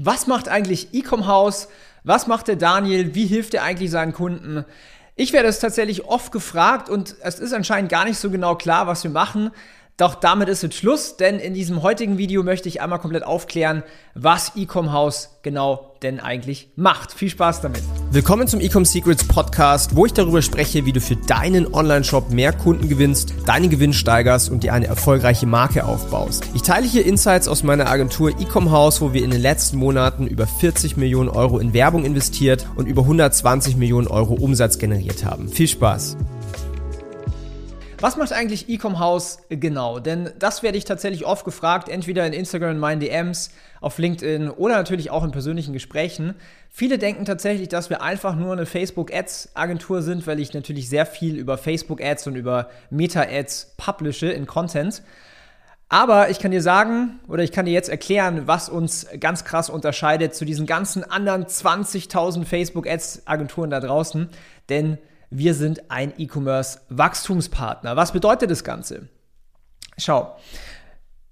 Was macht eigentlich Ecom House? Was macht der Daniel? Wie hilft er eigentlich seinen Kunden? Ich werde es tatsächlich oft gefragt und es ist anscheinend gar nicht so genau klar, was wir machen. Doch damit ist jetzt Schluss, denn in diesem heutigen Video möchte ich einmal komplett aufklären, was Ecom House genau denn eigentlich macht. Viel Spaß damit. Willkommen zum Ecom Secrets Podcast, wo ich darüber spreche, wie du für deinen Online-Shop mehr Kunden gewinnst, deinen Gewinn steigerst und dir eine erfolgreiche Marke aufbaust. Ich teile hier Insights aus meiner Agentur Ecom House, wo wir in den letzten Monaten über 40 Millionen Euro in Werbung investiert und über 120 Millionen Euro Umsatz generiert haben. Viel Spaß! Was macht eigentlich Ecom House genau? Denn das werde ich tatsächlich oft gefragt, entweder in Instagram in meinen DMs, auf LinkedIn oder natürlich auch in persönlichen Gesprächen. Viele denken tatsächlich, dass wir einfach nur eine Facebook Ads Agentur sind, weil ich natürlich sehr viel über Facebook Ads und über Meta Ads publische in Content. Aber ich kann dir sagen, oder ich kann dir jetzt erklären, was uns ganz krass unterscheidet zu diesen ganzen anderen 20.000 Facebook Ads Agenturen da draußen. Denn wir sind ein E-Commerce-Wachstumspartner. Was bedeutet das Ganze? Schau,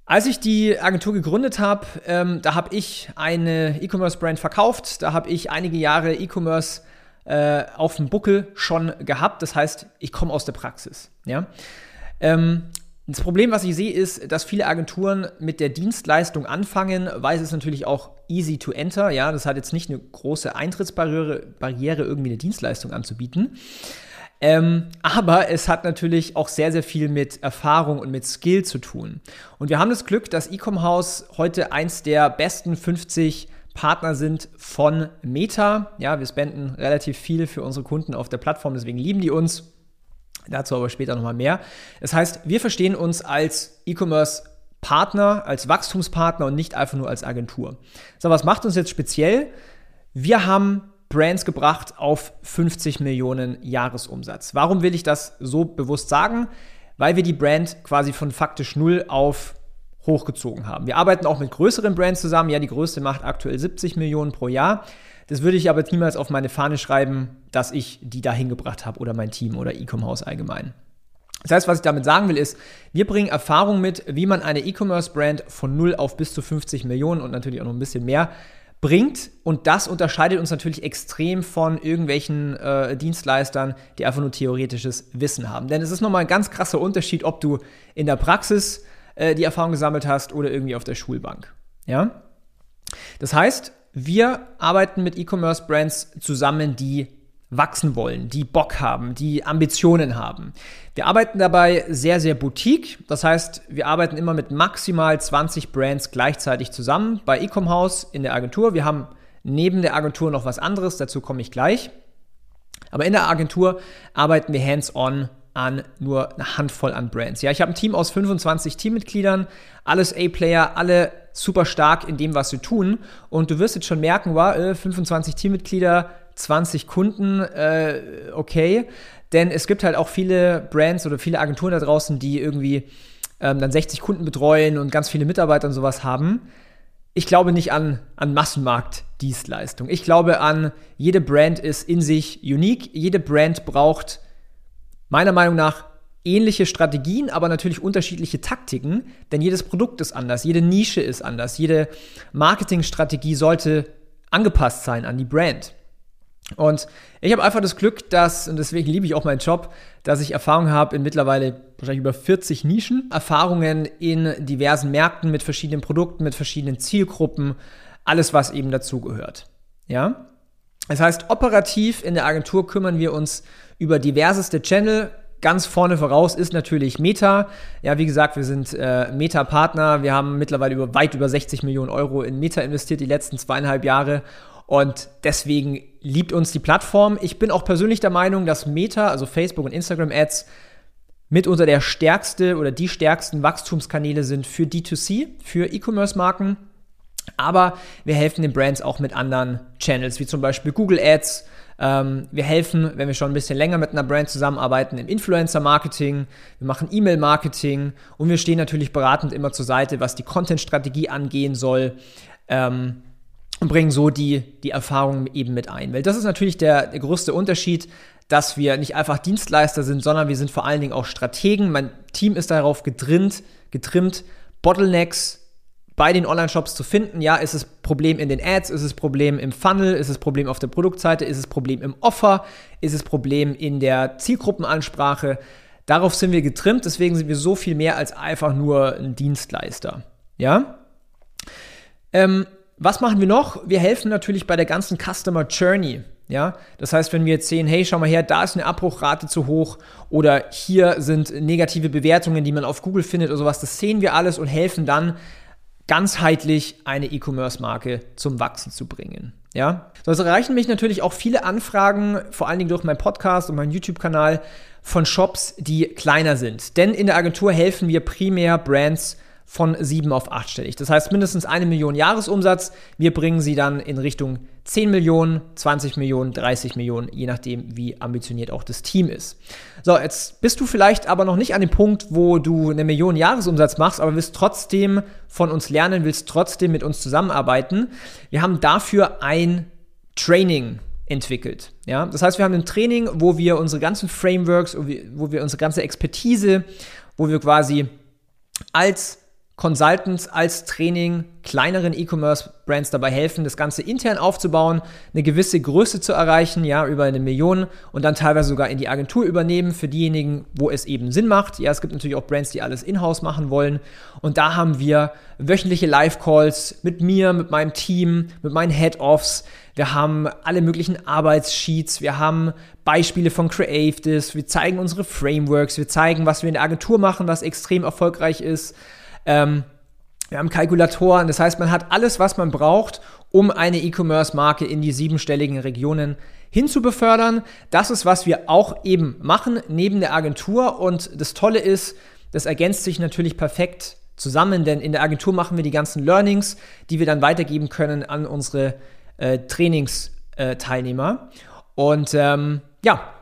als ich die Agentur gegründet habe, ähm, da habe ich eine E-Commerce-Brand verkauft, da habe ich einige Jahre E-Commerce äh, auf dem Buckel schon gehabt. Das heißt, ich komme aus der Praxis. Ja? Ähm, das Problem, was ich sehe, ist, dass viele Agenturen mit der Dienstleistung anfangen, weil es ist natürlich auch easy to enter. Ja, das hat jetzt nicht eine große Eintrittsbarriere, Barriere, irgendwie eine Dienstleistung anzubieten. Ähm, aber es hat natürlich auch sehr, sehr viel mit Erfahrung und mit Skill zu tun. Und wir haben das Glück, dass Ecom House heute eins der besten 50 Partner sind von Meta. Ja, wir spenden relativ viel für unsere Kunden auf der Plattform, deswegen lieben die uns. Dazu aber später nochmal mehr. Das heißt, wir verstehen uns als E-Commerce Partner, als Wachstumspartner und nicht einfach nur als Agentur. So, was macht uns jetzt speziell? Wir haben Brands gebracht auf 50 Millionen Jahresumsatz. Warum will ich das so bewusst sagen? Weil wir die Brand quasi von faktisch null auf hochgezogen haben. Wir arbeiten auch mit größeren Brands zusammen. Ja, die größte macht aktuell 70 Millionen pro Jahr. Das würde ich aber niemals auf meine Fahne schreiben, dass ich die da hingebracht habe oder mein Team oder E-Com-House allgemein. Das heißt, was ich damit sagen will, ist, wir bringen Erfahrung mit, wie man eine E-Commerce-Brand von 0 auf bis zu 50 Millionen und natürlich auch noch ein bisschen mehr bringt. Und das unterscheidet uns natürlich extrem von irgendwelchen äh, Dienstleistern, die einfach nur theoretisches Wissen haben. Denn es ist nochmal ein ganz krasser Unterschied, ob du in der Praxis äh, die Erfahrung gesammelt hast oder irgendwie auf der Schulbank. Ja? Das heißt, wir arbeiten mit E-Commerce-Brands zusammen, die wachsen wollen, die Bock haben, die Ambitionen haben. Wir arbeiten dabei sehr, sehr boutique. Das heißt, wir arbeiten immer mit maximal 20 Brands gleichzeitig zusammen bei Ecom House in der Agentur. Wir haben neben der Agentur noch was anderes, dazu komme ich gleich. Aber in der Agentur arbeiten wir hands-on an nur eine Handvoll an Brands. Ja, ich habe ein Team aus 25 Teammitgliedern, alles A-Player, alle super stark in dem, was sie tun. Und du wirst jetzt schon merken, wow, äh, 25 Teammitglieder, 20 Kunden, äh, okay. Denn es gibt halt auch viele Brands oder viele Agenturen da draußen, die irgendwie ähm, dann 60 Kunden betreuen und ganz viele Mitarbeiter und sowas haben. Ich glaube nicht an, an Massenmarktdienstleistung. Ich glaube an, jede Brand ist in sich unique. Jede Brand braucht meiner Meinung nach ähnliche Strategien, aber natürlich unterschiedliche Taktiken, denn jedes Produkt ist anders, jede Nische ist anders, jede Marketingstrategie sollte angepasst sein an die Brand. Und ich habe einfach das Glück, dass, und deswegen liebe ich auch meinen Job, dass ich Erfahrung habe in mittlerweile wahrscheinlich über 40 Nischen, Erfahrungen in diversen Märkten mit verschiedenen Produkten, mit verschiedenen Zielgruppen, alles, was eben dazugehört. Ja? Das heißt, operativ in der Agentur kümmern wir uns über diverseste Channel. Ganz vorne voraus ist natürlich Meta. Ja, wie gesagt, wir sind äh, Meta-Partner. Wir haben mittlerweile über, weit über 60 Millionen Euro in Meta investiert die letzten zweieinhalb Jahre. Und deswegen liebt uns die Plattform. Ich bin auch persönlich der Meinung, dass Meta, also Facebook und Instagram Ads, mitunter der stärkste oder die stärksten Wachstumskanäle sind für D2C, für E-Commerce-Marken. Aber wir helfen den Brands auch mit anderen Channels, wie zum Beispiel Google Ads, ähm, wir helfen, wenn wir schon ein bisschen länger mit einer Brand zusammenarbeiten, im Influencer-Marketing, wir machen E-Mail-Marketing und wir stehen natürlich beratend immer zur Seite, was die Content-Strategie angehen soll. Ähm, und bringen so die, die Erfahrung eben mit ein. Weil das ist natürlich der, der größte Unterschied, dass wir nicht einfach Dienstleister sind, sondern wir sind vor allen Dingen auch Strategen. Mein Team ist darauf getrimmt, getrimmt Bottlenecks bei den Online-Shops zu finden. Ja, ist es Problem in den Ads, ist es Problem im Funnel, ist es Problem auf der Produktseite, ist es Problem im Offer, ist es Problem in der Zielgruppenansprache. Darauf sind wir getrimmt, deswegen sind wir so viel mehr als einfach nur ein Dienstleister. Ja? Ähm, was machen wir noch? Wir helfen natürlich bei der ganzen Customer Journey. Ja, das heißt, wenn wir jetzt sehen, hey, schau mal her, da ist eine Abbruchrate zu hoch oder hier sind negative Bewertungen, die man auf Google findet oder sowas, das sehen wir alles und helfen dann ganzheitlich eine E-Commerce-Marke zum Wachsen zu bringen. Ja, so also erreichen mich natürlich auch viele Anfragen, vor allen Dingen durch meinen Podcast und meinen YouTube-Kanal von Shops, die kleiner sind. Denn in der Agentur helfen wir primär Brands von 7 auf 8stellig. Das heißt mindestens eine Million Jahresumsatz. Wir bringen sie dann in Richtung 10 Millionen, 20 Millionen, 30 Millionen, je nachdem, wie ambitioniert auch das Team ist. So, jetzt bist du vielleicht aber noch nicht an dem Punkt, wo du eine Million Jahresumsatz machst, aber willst trotzdem von uns lernen, willst trotzdem mit uns zusammenarbeiten. Wir haben dafür ein Training entwickelt. Ja? Das heißt, wir haben ein Training, wo wir unsere ganzen Frameworks, wo wir unsere ganze Expertise, wo wir quasi als Consultants als Training kleineren E-Commerce-Brands dabei helfen, das Ganze intern aufzubauen, eine gewisse Größe zu erreichen, ja, über eine Million und dann teilweise sogar in die Agentur übernehmen für diejenigen, wo es eben Sinn macht. Ja, es gibt natürlich auch Brands, die alles in-house machen wollen und da haben wir wöchentliche Live-Calls mit mir, mit meinem Team, mit meinen Head-Offs. Wir haben alle möglichen Arbeitssheets, wir haben Beispiele von Creatives, wir zeigen unsere Frameworks, wir zeigen, was wir in der Agentur machen, was extrem erfolgreich ist. Ähm, wir haben Kalkulatoren, das heißt, man hat alles, was man braucht, um eine E-Commerce-Marke in die siebenstelligen Regionen hinzubefördern. Das ist, was wir auch eben machen, neben der Agentur. Und das Tolle ist, das ergänzt sich natürlich perfekt zusammen, denn in der Agentur machen wir die ganzen Learnings, die wir dann weitergeben können an unsere äh, Trainingsteilnehmer. Und ähm, ja,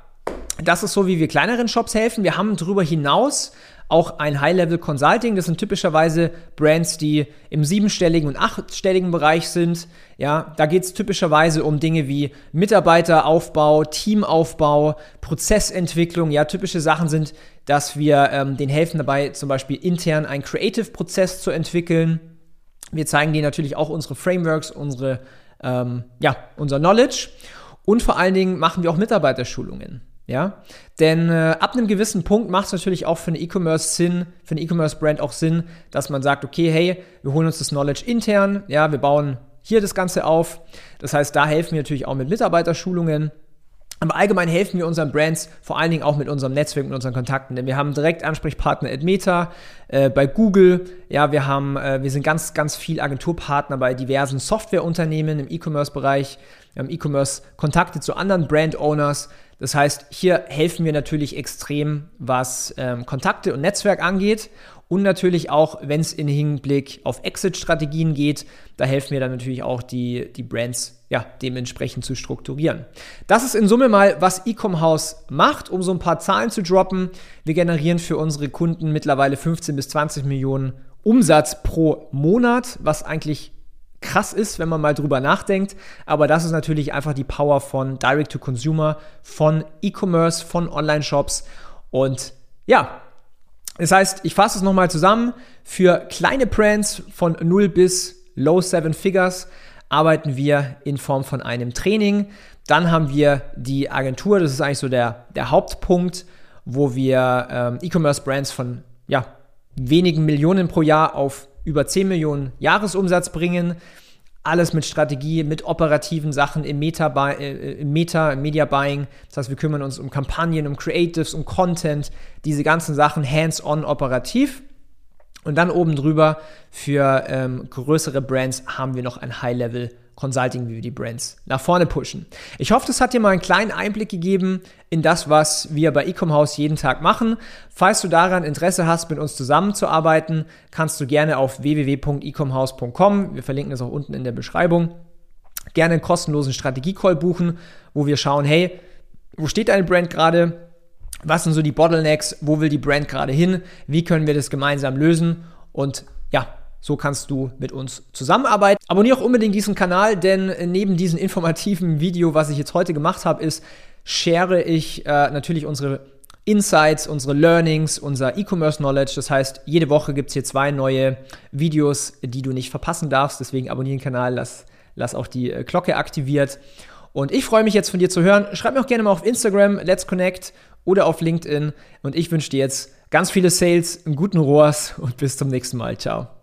das ist so, wie wir kleineren Shops helfen. Wir haben darüber hinaus auch ein High-Level Consulting. Das sind typischerweise Brands, die im siebenstelligen und achtstelligen Bereich sind. Ja, da geht es typischerweise um Dinge wie Mitarbeiteraufbau, Teamaufbau, Prozessentwicklung. Ja, typische Sachen sind, dass wir ähm, denen helfen dabei, zum Beispiel intern einen Creative-Prozess zu entwickeln. Wir zeigen denen natürlich auch unsere Frameworks, unsere, ähm, ja, unser Knowledge. Und vor allen Dingen machen wir auch Mitarbeiterschulungen. Ja, denn äh, ab einem gewissen Punkt macht es natürlich auch für eine E-Commerce Sinn, für eine E-Commerce-Brand auch Sinn, dass man sagt, okay, hey, wir holen uns das Knowledge intern, ja, wir bauen hier das Ganze auf. Das heißt, da helfen wir natürlich auch mit Mitarbeiterschulungen. Aber allgemein helfen wir unseren Brands vor allen Dingen auch mit unserem Netzwerk, mit unseren Kontakten, denn wir haben direkt Ansprechpartner at Meta, äh, bei Google, ja, wir haben, äh, wir sind ganz, ganz viel Agenturpartner bei diversen Softwareunternehmen im E-Commerce-Bereich, wir haben E-Commerce-Kontakte zu anderen Brand-Owners. Das heißt, hier helfen wir natürlich extrem, was ähm, Kontakte und Netzwerk angeht. Und natürlich auch, wenn es in Hinblick auf Exit-Strategien geht, da helfen wir dann natürlich auch, die, die Brands ja, dementsprechend zu strukturieren. Das ist in Summe mal, was Ecom House macht, um so ein paar Zahlen zu droppen. Wir generieren für unsere Kunden mittlerweile 15 bis 20 Millionen Umsatz pro Monat, was eigentlich krass ist, wenn man mal drüber nachdenkt. Aber das ist natürlich einfach die Power von Direct-to-Consumer, von E-Commerce, von Online-Shops. Und ja, das heißt, ich fasse es nochmal zusammen. Für kleine Brands von 0 bis Low Seven Figures arbeiten wir in Form von einem Training. Dann haben wir die Agentur, das ist eigentlich so der, der Hauptpunkt, wo wir ähm, E-Commerce-Brands von ja, wenigen Millionen pro Jahr auf über 10 Millionen Jahresumsatz bringen. Alles mit Strategie, mit operativen Sachen im Meta, äh, im Meta, im Media Buying. Das heißt, wir kümmern uns um Kampagnen, um Creatives, um Content, diese ganzen Sachen hands-on operativ. Und dann oben drüber für ähm, größere Brands haben wir noch ein High-Level Consulting, wie wir die Brands nach vorne pushen. Ich hoffe, das hat dir mal einen kleinen Einblick gegeben in das, was wir bei Ecom House jeden Tag machen. Falls du daran Interesse hast, mit uns zusammenzuarbeiten, kannst du gerne auf www.ecomhouse.com, wir verlinken das auch unten in der Beschreibung, gerne einen kostenlosen Strategie-Call buchen, wo wir schauen, hey, wo steht deine Brand gerade? Was sind so die Bottlenecks? Wo will die Brand gerade hin? Wie können wir das gemeinsam lösen? Und ja, so kannst du mit uns zusammenarbeiten. Abonniere auch unbedingt diesen Kanal, denn neben diesem informativen Video, was ich jetzt heute gemacht habe, ist, share ich äh, natürlich unsere Insights, unsere Learnings, unser E-Commerce Knowledge. Das heißt, jede Woche gibt es hier zwei neue Videos, die du nicht verpassen darfst. Deswegen abonniere den Kanal, lass, lass auch die äh, Glocke aktiviert. Und ich freue mich jetzt von dir zu hören. Schreib mir auch gerne mal auf Instagram, Let's Connect oder auf LinkedIn. Und ich wünsche dir jetzt ganz viele Sales, einen guten Rohrs und bis zum nächsten Mal. Ciao.